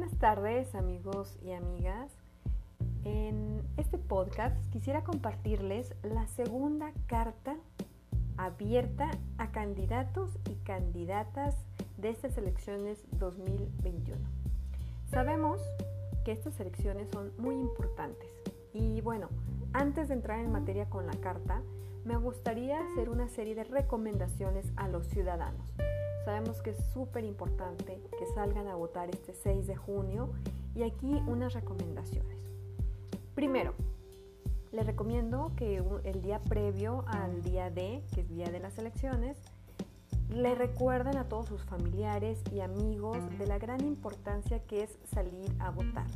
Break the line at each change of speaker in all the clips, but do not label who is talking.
Buenas tardes amigos y amigas. En este podcast quisiera compartirles la segunda carta abierta a candidatos y candidatas de estas elecciones 2021. Sabemos que estas elecciones son muy importantes y bueno, antes de entrar en materia con la carta, me gustaría hacer una serie de recomendaciones a los ciudadanos. Sabemos que es súper importante que salgan a votar este 6 de junio y aquí unas recomendaciones. Primero, les recomiendo que el día previo al día D, que es día de las elecciones, le recuerden a todos sus familiares y amigos de la gran importancia que es salir a votar.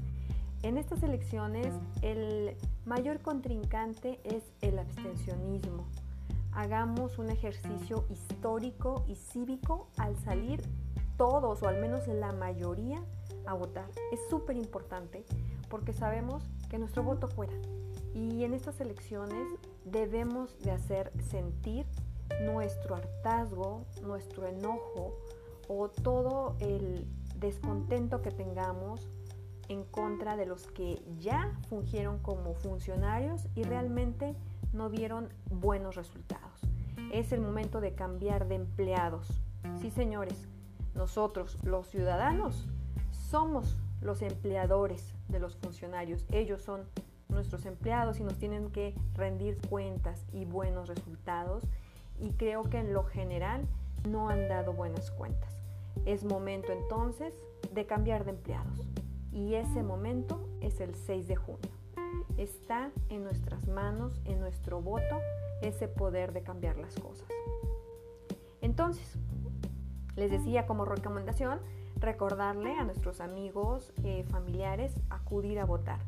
En estas elecciones el mayor contrincante es el abstencionismo. Hagamos un ejercicio histórico y cívico al salir todos o al menos la mayoría a votar. Es súper importante porque sabemos que nuestro voto fuera. Y en estas elecciones debemos de hacer sentir nuestro hartazgo, nuestro enojo o todo el descontento que tengamos en contra de los que ya fungieron como funcionarios y realmente no dieron buenos resultados. Es el momento de cambiar de empleados. Sí, señores, nosotros, los ciudadanos, somos los empleadores de los funcionarios. Ellos son nuestros empleados y nos tienen que rendir cuentas y buenos resultados y creo que en lo general no han dado buenas cuentas. Es momento entonces de cambiar de empleados y ese momento es el 6 de junio. Está en nuestras manos, en nuestro voto, ese poder de cambiar las cosas. Entonces, les decía como recomendación, recordarle a nuestros amigos, eh, familiares, acudir a votar.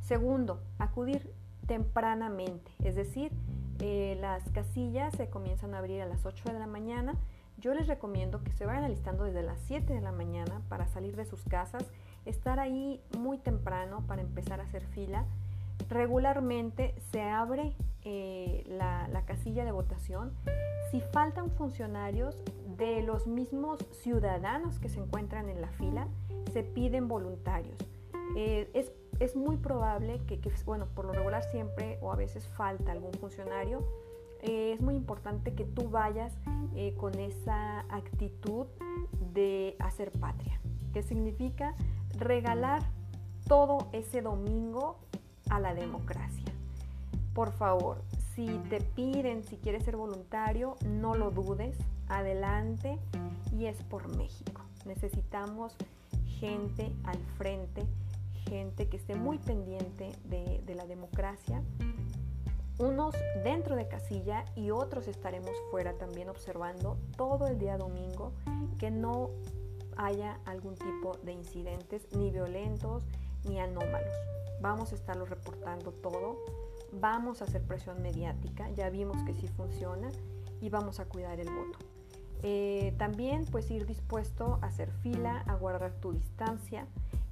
Segundo, acudir tempranamente, es decir, eh, las casillas se comienzan a abrir a las 8 de la mañana. Yo les recomiendo que se vayan alistando desde las 7 de la mañana para salir de sus casas, estar ahí muy temprano para empezar a hacer fila. Regularmente se abre eh, la, la casilla de votación. Si faltan funcionarios de los mismos ciudadanos que se encuentran en la fila, se piden voluntarios. Eh, es es muy probable que, bueno, por lo regular siempre o a veces falta algún funcionario. Eh, es muy importante que tú vayas con esa actitud de hacer patria, que significa regalar todo ese domingo a la democracia. Por favor, si te piden, si quieres ser voluntario, no lo dudes, adelante y es por México. Necesitamos gente al frente gente que esté muy pendiente de, la democracia, unos dentro de casilla y otros estaremos fuera también observando todo el día domingo que no haya algún tipo de incidentes ni violentos ni anómalos. Vamos a estarlo reportando todo, vamos a hacer presión mediática, ya vimos que sí funciona y vamos a cuidar el voto. Eh, también pues ir dispuesto a hacer fila, a guardar tu distancia,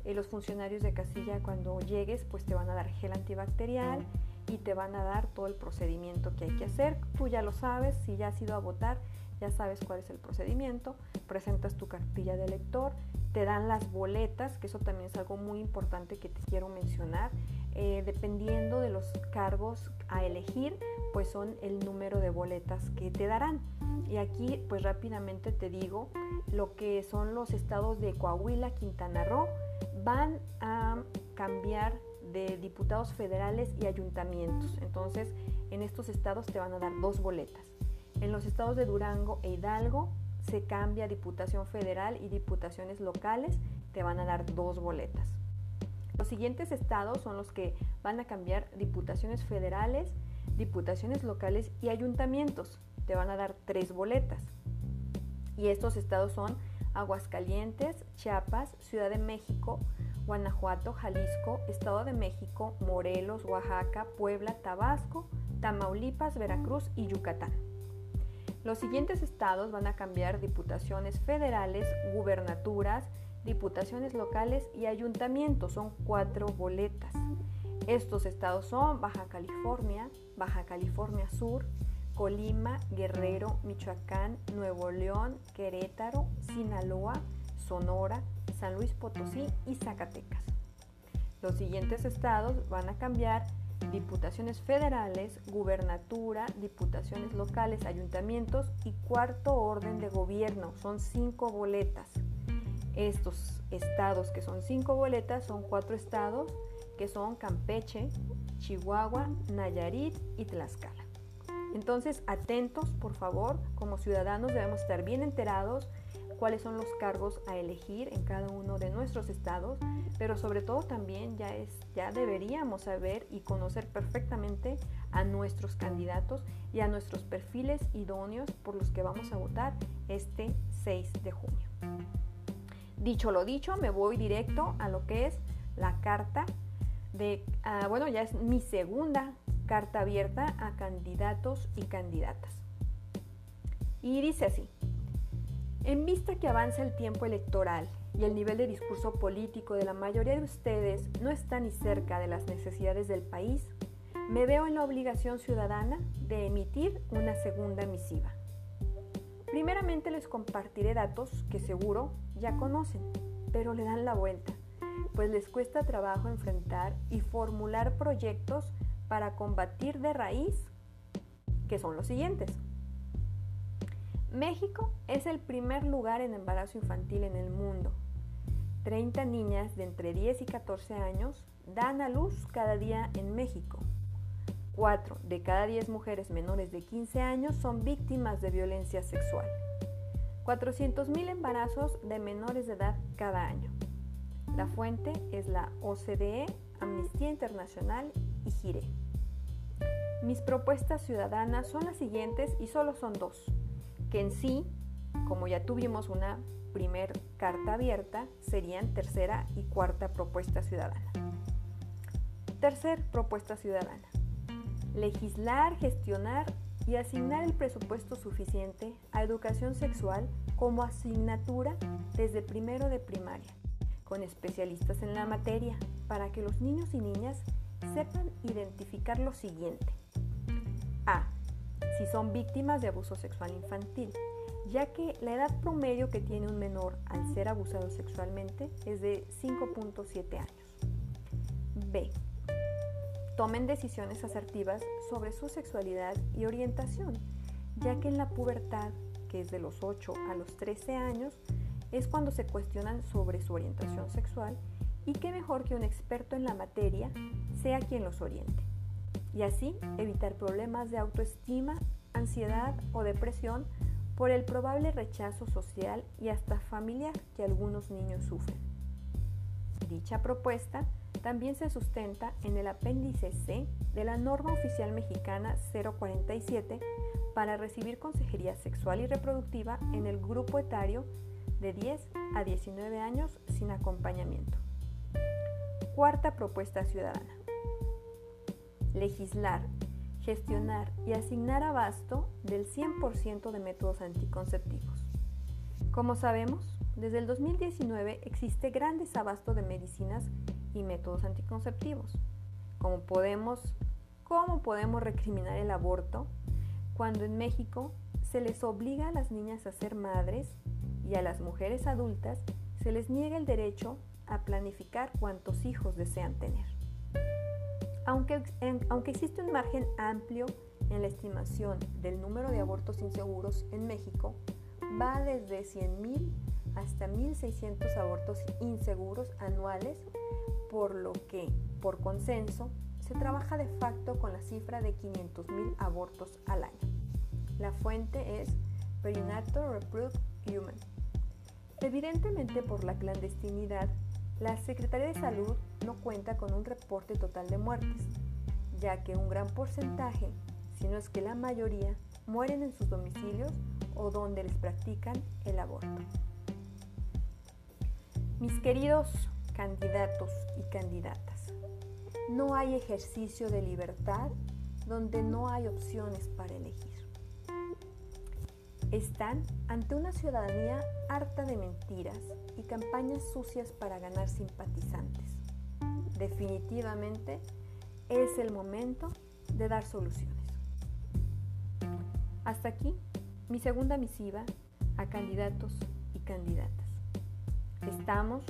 eh, los funcionarios de casilla cuando llegues pues te van a dar gel antibacterial y te van a dar todo el procedimiento que hay que hacer. Tú ya lo sabes, si ya has ido a votar, ya sabes cuál es el procedimiento. Presentas tu cartilla de elector, te dan las boletas, que eso también es algo muy importante que te quiero mencionar. Eh, dependiendo de los cargos a elegir, pues son el número de boletas que te darán. Y aquí pues rápidamente te digo lo que son los estados de Coahuila, Quintana Roo, van a cambiar de diputados federales y ayuntamientos. Entonces, en estos estados te van a dar dos boletas. En los estados de Durango e Hidalgo se cambia diputación federal y diputaciones locales, te van a dar dos boletas. Los siguientes estados son los que van a cambiar diputaciones federales, diputaciones locales y ayuntamientos. Te van a dar tres boletas. Y estos estados son Aguascalientes, Chiapas, Ciudad de México, Guanajuato, Jalisco, Estado de México, Morelos, Oaxaca, Puebla, Tabasco, Tamaulipas, Veracruz y Yucatán. Los siguientes estados van a cambiar diputaciones federales, gubernaturas, diputaciones locales y ayuntamientos. Son cuatro boletas. Estos estados son Baja California, Baja California Sur, Colima, Guerrero, Michoacán, Nuevo León, Querétaro, Sinaloa, Sonora, San Luis Potosí y Zacatecas. Los siguientes estados van a cambiar diputaciones federales, gubernatura, diputaciones locales, ayuntamientos y cuarto orden de gobierno. Son cinco boletas. Estos estados que son cinco boletas son cuatro estados que son Campeche, Chihuahua, Nayarit y Tlaxcala. Entonces, atentos, por favor, como ciudadanos debemos estar bien enterados cuáles son los cargos a elegir en cada uno de nuestros estados, pero sobre todo también ya, es, ya deberíamos saber y conocer perfectamente a nuestros candidatos y a nuestros perfiles idóneos por los que vamos a votar este 6 de junio. Dicho lo dicho, me voy directo a lo que es la carta de, ah, bueno, ya es mi segunda carta abierta a candidatos y candidatas. Y dice así, en vista que avanza el tiempo electoral y el nivel de discurso político de la mayoría de ustedes no está ni cerca de las necesidades del país, me veo en la obligación ciudadana de emitir una segunda misiva. Primeramente les compartiré datos que seguro ya conocen, pero le dan la vuelta, pues les cuesta trabajo enfrentar y formular proyectos para combatir de raíz, que son los siguientes. México es el primer lugar en embarazo infantil en el mundo. 30 niñas de entre 10 y 14 años dan a luz cada día en México. 4 de cada 10 mujeres menores de 15 años son víctimas de violencia sexual. 400.000 embarazos de menores de edad cada año. La fuente es la OCDE, Amnistía Internacional y GIRE. Mis propuestas ciudadanas son las siguientes y solo son dos que en sí, como ya tuvimos una primer carta abierta, serían tercera y cuarta propuesta ciudadana. Tercer propuesta ciudadana. Legislar, gestionar y asignar el presupuesto suficiente a educación sexual como asignatura desde primero de primaria, con especialistas en la materia, para que los niños y niñas sepan identificar lo siguiente. A si son víctimas de abuso sexual infantil, ya que la edad promedio que tiene un menor al ser abusado sexualmente es de 5.7 años. B. Tomen decisiones asertivas sobre su sexualidad y orientación, ya que en la pubertad, que es de los 8 a los 13 años, es cuando se cuestionan sobre su orientación sexual y qué mejor que un experto en la materia sea quien los oriente y así evitar problemas de autoestima, ansiedad o depresión por el probable rechazo social y hasta familiar que algunos niños sufren. Dicha propuesta también se sustenta en el apéndice C de la norma oficial mexicana 047 para recibir consejería sexual y reproductiva en el grupo etario de 10 a 19 años sin acompañamiento. Cuarta propuesta ciudadana legislar, gestionar y asignar abasto del 100% de métodos anticonceptivos. Como sabemos, desde el 2019 existe gran desabasto de medicinas y métodos anticonceptivos. ¿Cómo podemos, ¿Cómo podemos recriminar el aborto cuando en México se les obliga a las niñas a ser madres y a las mujeres adultas se les niega el derecho a planificar cuántos hijos desean tener? Aunque, existe un margen amplio en la estimación del número de abortos inseguros en México, va desde 100.000 hasta 1.600 abortos inseguros anuales, por lo que, por consenso, se trabaja de facto con la cifra de 500.000 abortos al año. La fuente es Perinatal Reproductive Human. Evidentemente por la clandestinidad la Secretaría de Salud no cuenta con un reporte total de muertes, ya que un gran porcentaje, si no es que la mayoría, mueren en sus domicilios o donde les practican el aborto. Mis queridos candidatos y candidatas, no hay ejercicio de libertad donde no hay opciones para elegir están ante una ciudadanía harta de mentiras y campañas sucias para ganar simpatizantes. Definitivamente es el momento de dar soluciones. Hasta aquí mi segunda misiva a candidatos y candidatas. Estamos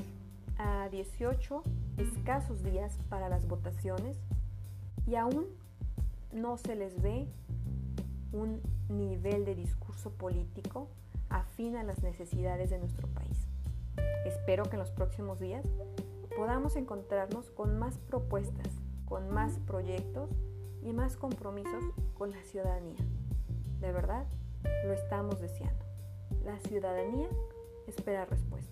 a 18 escasos días para las votaciones y aún no se les ve un nivel de discurso político afín a las necesidades de nuestro país. Espero que en los próximos días podamos encontrarnos con más propuestas, con más proyectos y más compromisos con la ciudadanía. De verdad, lo estamos deseando. La ciudadanía espera respuestas.